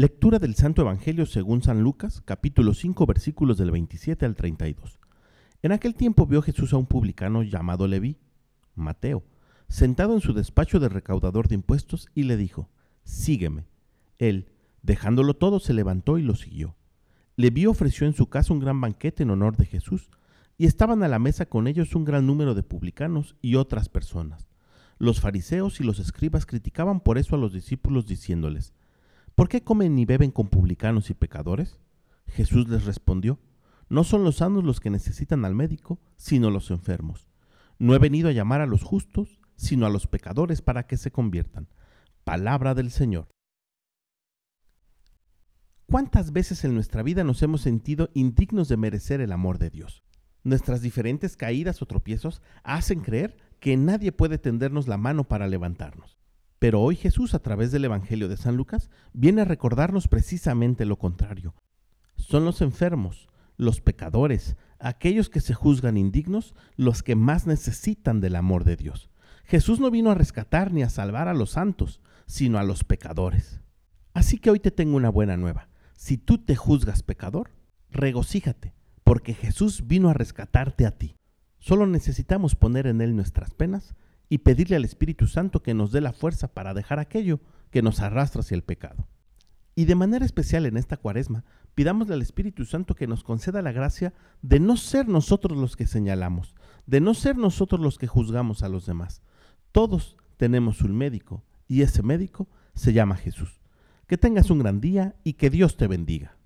Lectura del Santo Evangelio según San Lucas, capítulo 5, versículos del 27 al 32. En aquel tiempo vio Jesús a un publicano llamado Leví, Mateo, sentado en su despacho de recaudador de impuestos, y le dijo, Sígueme. Él, dejándolo todo, se levantó y lo siguió. Leví ofreció en su casa un gran banquete en honor de Jesús, y estaban a la mesa con ellos un gran número de publicanos y otras personas. Los fariseos y los escribas criticaban por eso a los discípulos diciéndoles, ¿Por qué comen y beben con publicanos y pecadores? Jesús les respondió, No son los sanos los que necesitan al médico, sino los enfermos. No he venido a llamar a los justos, sino a los pecadores para que se conviertan. Palabra del Señor. ¿Cuántas veces en nuestra vida nos hemos sentido indignos de merecer el amor de Dios? Nuestras diferentes caídas o tropiezos hacen creer que nadie puede tendernos la mano para levantarnos. Pero hoy Jesús, a través del Evangelio de San Lucas, viene a recordarnos precisamente lo contrario. Son los enfermos, los pecadores, aquellos que se juzgan indignos, los que más necesitan del amor de Dios. Jesús no vino a rescatar ni a salvar a los santos, sino a los pecadores. Así que hoy te tengo una buena nueva. Si tú te juzgas pecador, regocíjate, porque Jesús vino a rescatarte a ti. Solo necesitamos poner en Él nuestras penas y pedirle al Espíritu Santo que nos dé la fuerza para dejar aquello que nos arrastra hacia el pecado. Y de manera especial en esta cuaresma, pidámosle al Espíritu Santo que nos conceda la gracia de no ser nosotros los que señalamos, de no ser nosotros los que juzgamos a los demás. Todos tenemos un médico y ese médico se llama Jesús. Que tengas un gran día y que Dios te bendiga.